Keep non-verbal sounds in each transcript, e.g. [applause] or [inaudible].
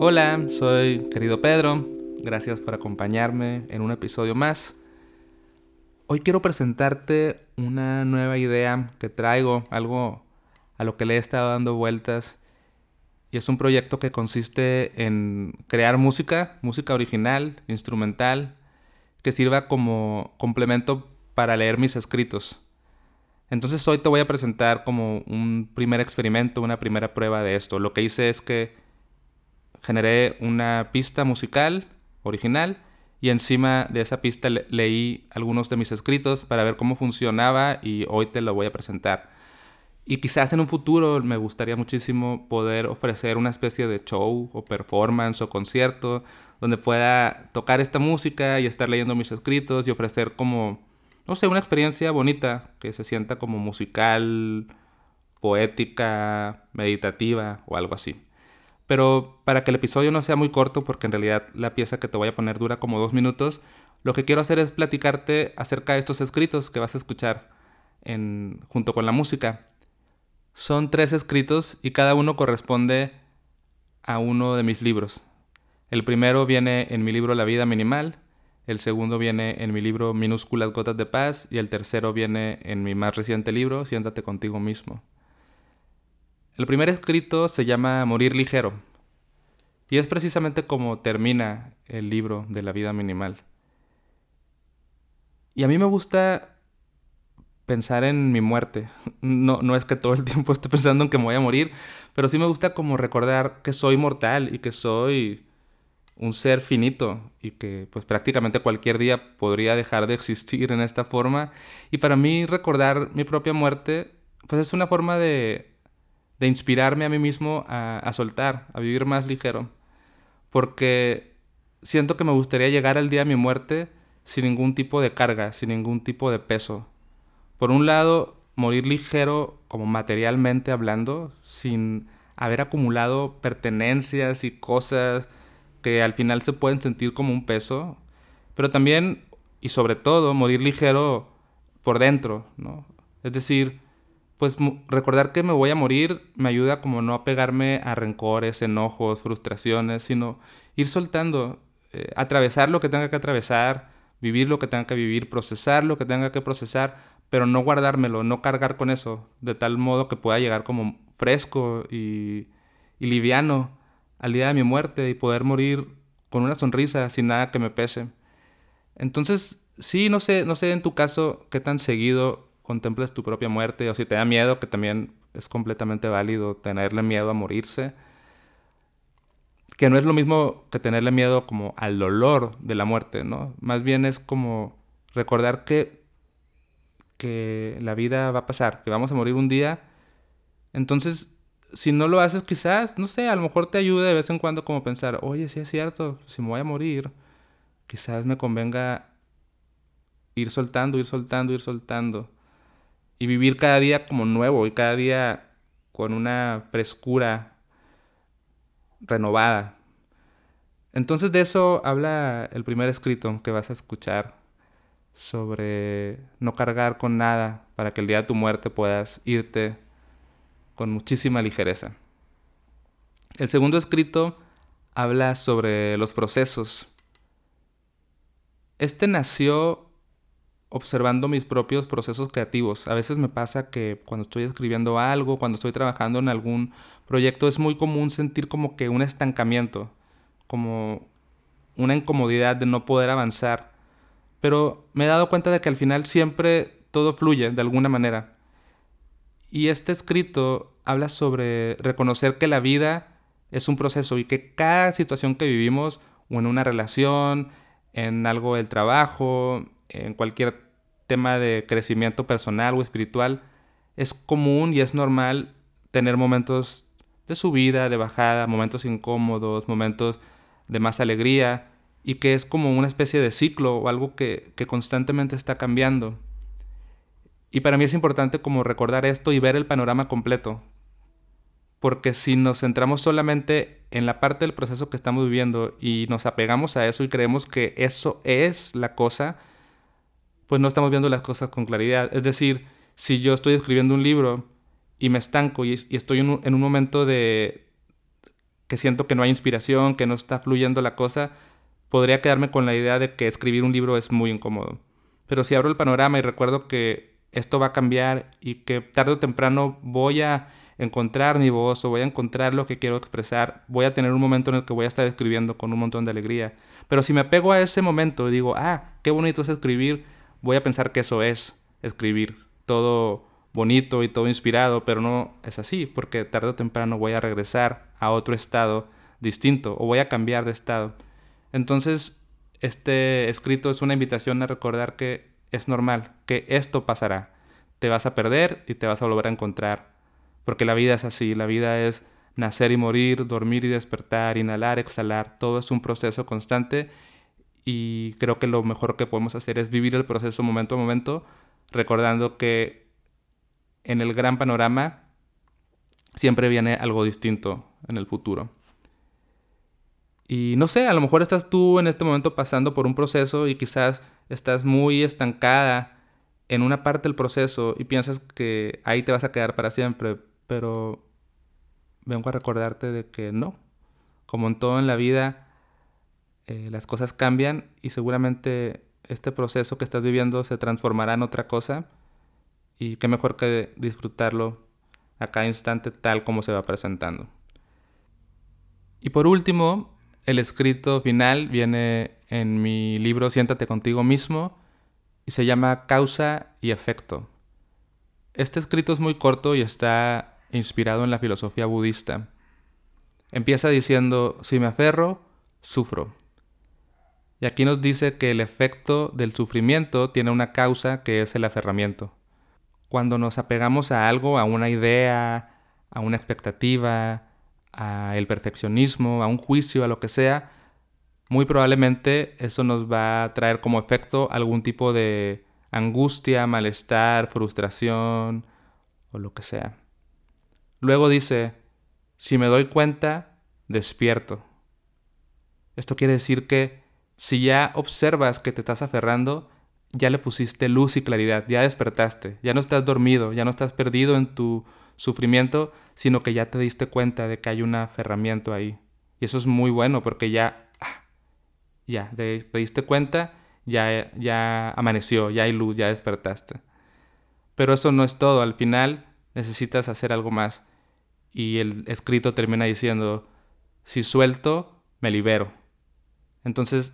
Hola, soy querido Pedro. Gracias por acompañarme en un episodio más. Hoy quiero presentarte una nueva idea que traigo, algo a lo que le he estado dando vueltas. Y es un proyecto que consiste en crear música, música original, instrumental, que sirva como complemento para leer mis escritos. Entonces hoy te voy a presentar como un primer experimento, una primera prueba de esto. Lo que hice es que generé una pista musical original y encima de esa pista leí algunos de mis escritos para ver cómo funcionaba y hoy te lo voy a presentar. Y quizás en un futuro me gustaría muchísimo poder ofrecer una especie de show o performance o concierto donde pueda tocar esta música y estar leyendo mis escritos y ofrecer como, no sé, una experiencia bonita que se sienta como musical, poética, meditativa o algo así. Pero para que el episodio no sea muy corto, porque en realidad la pieza que te voy a poner dura como dos minutos, lo que quiero hacer es platicarte acerca de estos escritos que vas a escuchar en, junto con la música. Son tres escritos y cada uno corresponde a uno de mis libros. El primero viene en mi libro La vida minimal, el segundo viene en mi libro Minúsculas gotas de paz y el tercero viene en mi más reciente libro Siéntate contigo mismo. El primer escrito se llama Morir ligero y es precisamente como termina el libro de la vida minimal. Y a mí me gusta pensar en mi muerte. [laughs] No, no es que todo el tiempo esté pensando en que me voy a morir, pero sí me gusta como recordar que soy mortal y que soy un ser finito y que pues prácticamente cualquier día podría dejar de existir en esta forma. Y para mí recordar mi propia muerte pues es una forma de de inspirarme a mí mismo a, soltar, a vivir más ligero. Porque siento que me gustaría llegar al día de mi muerte sin ningún tipo de carga, sin ningún tipo de peso. Por un lado, morir ligero como materialmente hablando, sin haber acumulado pertenencias y cosas que al final se pueden sentir como un peso, pero también y sobre todo morir ligero por dentro, ¿no? Es decir, pues recordar que me voy a morir me ayuda como no a pegarme a rencores, enojos, frustraciones, sino ir soltando, eh, atravesar lo que tenga que atravesar, vivir lo que tenga que vivir, procesar lo que tenga que procesar, pero no guardármelo, no cargar con eso, de tal modo que pueda llegar como fresco y, y liviano al día de mi muerte y poder morir con una sonrisa, sin nada que me pese. Entonces, sí, no sé, no sé en tu caso qué tan seguido contemples tu propia muerte o si te da miedo, que también es completamente válido tenerle miedo a morirse, que no es lo mismo que tenerle miedo como al dolor de la muerte, ¿no? Más bien es como recordar que, que la vida va a pasar, que vamos a morir un día. Entonces, si no lo haces quizás, no sé, a lo mejor te ayude de vez en cuando como pensar, oye, sí es cierto, si me voy a morir, quizás me convenga ir soltando, ir soltando, ir soltando y vivir cada día como nuevo y cada día con una frescura renovada. Entonces de eso habla el primer escrito que vas a escuchar sobre no cargar con nada para que el día de tu muerte puedas irte con muchísima ligereza. El segundo escrito habla sobre los procesos. Este nació observando mis propios procesos creativos. A veces me pasa que cuando estoy escribiendo algo, cuando estoy trabajando en algún proyecto, es muy común sentir como que un estancamiento, como una incomodidad de no poder avanzar. Pero me he dado cuenta de que al final siempre todo fluye de alguna manera. Y este escrito habla sobre reconocer que la vida es un proceso y que cada situación que vivimos, o en una relación, en algo del trabajo, en cualquier tema de crecimiento personal o espiritual, es común y es normal tener momentos de subida, de bajada, momentos incómodos, momentos de más alegría, y que es como una especie de ciclo o algo que, que constantemente está cambiando. Y para mí es importante como recordar esto y ver el panorama completo, porque si nos centramos solamente en la parte del proceso que estamos viviendo y nos apegamos a eso y creemos que eso es la cosa, pues no estamos viendo las cosas con claridad. Es decir, si yo estoy escribiendo un libro y me estanco y, estoy en un, momento de, que siento que no hay inspiración, que no está fluyendo la cosa, podría quedarme con la idea de que escribir un libro es muy incómodo. Pero si abro el panorama y recuerdo que esto va a cambiar y que tarde o temprano voy a encontrar mi voz o voy a encontrar lo que quiero expresar, voy a tener un momento en el que voy a estar escribiendo con un montón de alegría. Pero si me apego a ese momento y digo, ah, qué bonito es escribir, voy a pensar que eso es escribir. Todo bonito y todo inspirado, pero no es así, porque tarde o temprano voy a regresar a otro estado distinto o voy a cambiar de estado. Entonces, este escrito es una invitación a recordar que es normal, que esto pasará. Te vas a perder y te vas a volver a encontrar, porque la vida es así, la vida es nacer y morir, dormir y despertar, inhalar, exhalar, todo es un proceso constante y creo que lo mejor que podemos hacer es vivir el proceso momento a momento, recordando que en el gran panorama siempre viene algo distinto en el futuro. Y no sé, a lo mejor estás tú en este momento pasando por un proceso y quizás estás muy estancada en una parte del proceso y piensas que ahí te vas a quedar para siempre, pero vengo a recordarte de que no. Como en todo en la vida, eh, las cosas cambian y seguramente este proceso que estás viviendo se transformará en otra cosa y qué mejor que disfrutarlo a cada instante tal como se va presentando. Y por último, el escrito final viene en mi libro Siéntate contigo mismo y se llama Causa y Efecto. Este escrito es muy corto y está inspirado en la filosofía budista. Empieza diciendo, si me aferro, sufro. Y aquí nos dice que el efecto del sufrimiento tiene una causa que es el aferramiento cuando nos apegamos a algo, a una idea, a una expectativa, a el perfeccionismo, a un juicio, a lo que sea, muy probablemente eso nos va a traer como efecto algún tipo de angustia, malestar, frustración o lo que sea. Luego dice, si me doy cuenta, despierto. Esto quiere decir que si ya observas que te estás aferrando, ya le pusiste luz y claridad, ya despertaste, ya no estás dormido, ya no estás perdido en tu sufrimiento, sino que ya te diste cuenta de que hay un aferramiento ahí. Y eso es muy bueno porque ya, ah, ya, te, diste cuenta, ya, ya amaneció, ya hay luz, ya despertaste. Pero eso no es todo, al final necesitas hacer algo más. Y el escrito termina diciendo, si suelto, me libero. Entonces,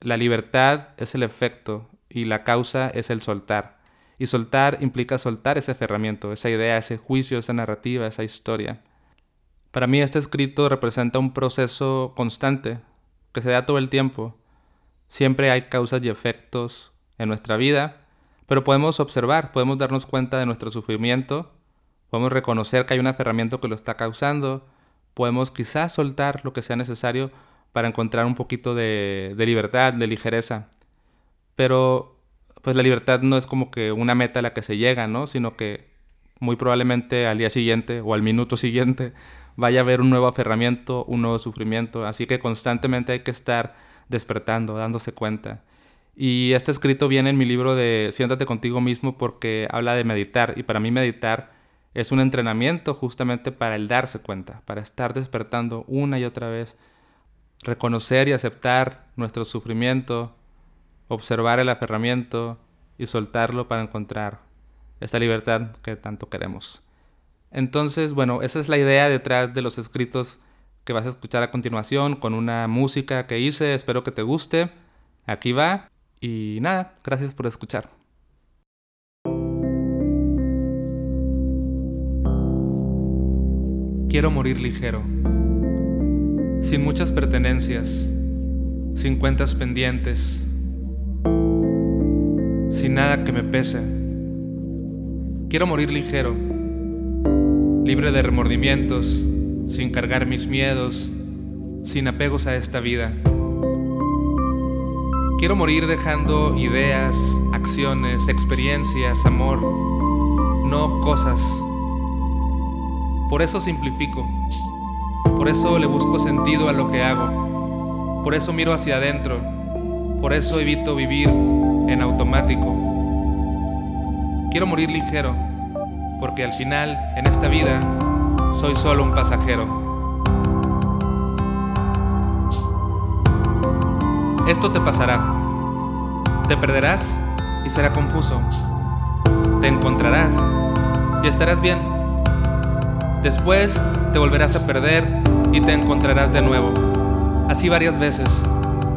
la libertad es el efecto, y la causa es el soltar. Y soltar implica soltar ese aferramiento, esa idea, ese juicio, esa narrativa, esa historia. Para mí este escrito representa un proceso constante que se da todo el tiempo. Siempre hay causas y efectos en nuestra vida, pero podemos observar, podemos darnos cuenta de nuestro sufrimiento, podemos reconocer que hay un aferramiento que lo está causando, podemos quizás soltar lo que sea necesario para encontrar un poquito de, libertad, de ligereza pero pues la libertad no es como que una meta a la que se llega, ¿no? Sino que muy probablemente al día siguiente o al minuto siguiente [laughs] vaya a haber un nuevo aferramiento, un nuevo sufrimiento, así que constantemente hay que estar despertando, dándose cuenta. Y este escrito viene en mi libro de Siéntate contigo mismo porque habla de meditar y para mí meditar es un entrenamiento justamente para el darse cuenta, para estar despertando una y otra vez, reconocer y aceptar nuestro sufrimiento, observar el aferramiento y soltarlo para encontrar esta libertad que tanto queremos. Entonces, bueno, esa es la idea detrás de los escritos que vas a escuchar a continuación con una música que hice. Espero que te guste. Aquí va. Y nada, gracias por escuchar. Quiero morir ligero, sin muchas pertenencias, sin cuentas pendientes sin nada que me pese. Quiero morir ligero, libre de remordimientos, sin cargar mis miedos, sin apegos a esta vida. Quiero morir dejando ideas, acciones, experiencias, amor, no cosas. Por eso simplifico, por eso le busco sentido a lo que hago. Por eso miro hacia adentro. Por eso evito vivir en automático. Quiero morir ligero, porque al final, en esta vida, soy solo un pasajero. Esto te pasará. Te perderás y será confuso. Te encontrarás y estarás bien. Después te volverás a perder y te encontrarás de nuevo. Así varias veces,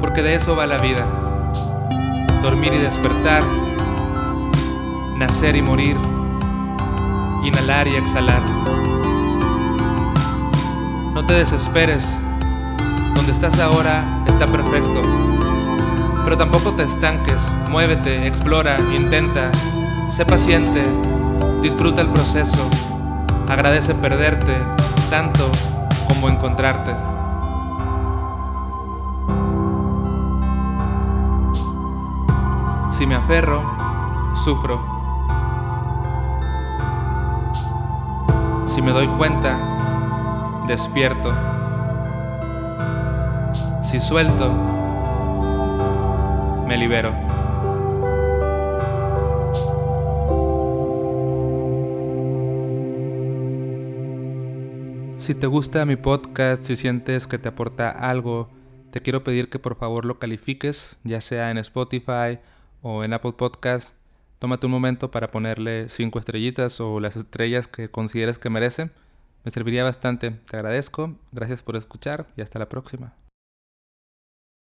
porque de eso va la vida. Dormir y despertar, nacer y morir, inhalar y exhalar. No te desesperes, donde estás ahora está perfecto. Pero tampoco te estanques, muévete, explora, intenta, sé paciente, disfruta el proceso, agradece perderte tanto como encontrarte. Si me aferro, sufro. Si me doy cuenta, despierto. Si suelto, me libero. Si te gusta mi podcast, si sientes que te aporta algo, te quiero pedir que por favor lo califiques, ya sea en Spotify o en Apple Podcast. Tómate un momento para ponerle cinco estrellitas o las estrellas que consideres que merecen. Me serviría bastante. Te agradezco. Gracias por escuchar y hasta la próxima.